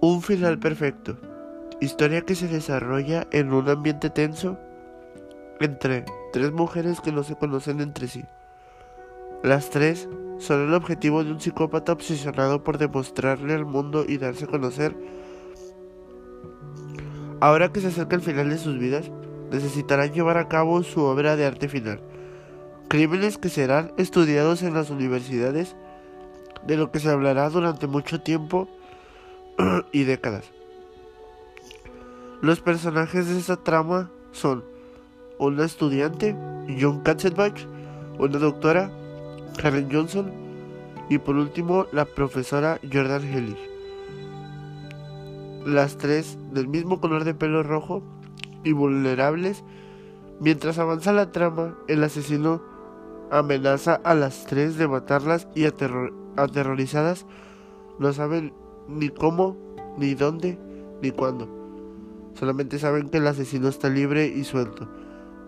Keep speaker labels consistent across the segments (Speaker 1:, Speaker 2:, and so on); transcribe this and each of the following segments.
Speaker 1: Un final perfecto. Historia que se desarrolla en un ambiente tenso entre tres mujeres que no se conocen entre sí. Las tres son el objetivo de un psicópata obsesionado por demostrarle al mundo y darse a conocer. Ahora que se acerca el final de sus vidas, necesitarán llevar a cabo su obra de arte final. Crímenes que serán estudiados en las universidades, de lo que se hablará durante mucho tiempo y décadas. Los personajes de esta trama son una estudiante, John Katzenbach, una doctora, Karen Johnson, y por último la profesora Jordan Hellich. Las tres del mismo color de pelo rojo y vulnerables. Mientras avanza la trama, el asesino amenaza a las tres de matarlas y aterrorizadas no saben ni cómo, ni dónde, ni cuándo. Solamente saben que el asesino está libre y suelto,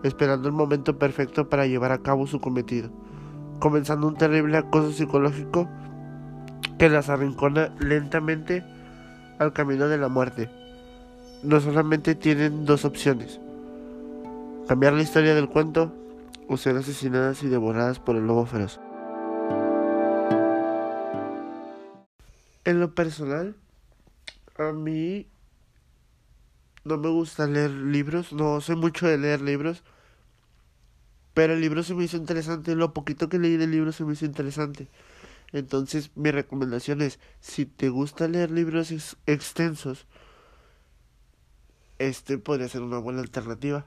Speaker 1: esperando el momento perfecto para llevar a cabo su cometido, comenzando un terrible acoso psicológico que las arrincona lentamente al camino de la muerte. No solamente tienen dos opciones, cambiar la historia del cuento o ser asesinadas y devoradas por el lobo feroz. En lo personal, a mí no me gusta leer libros, no soy mucho de leer libros, pero el libro se me hizo interesante, lo poquito que leí del libro se me hizo interesante. Entonces mi recomendación es, si te gusta leer libros extensos, este podría ser una buena alternativa.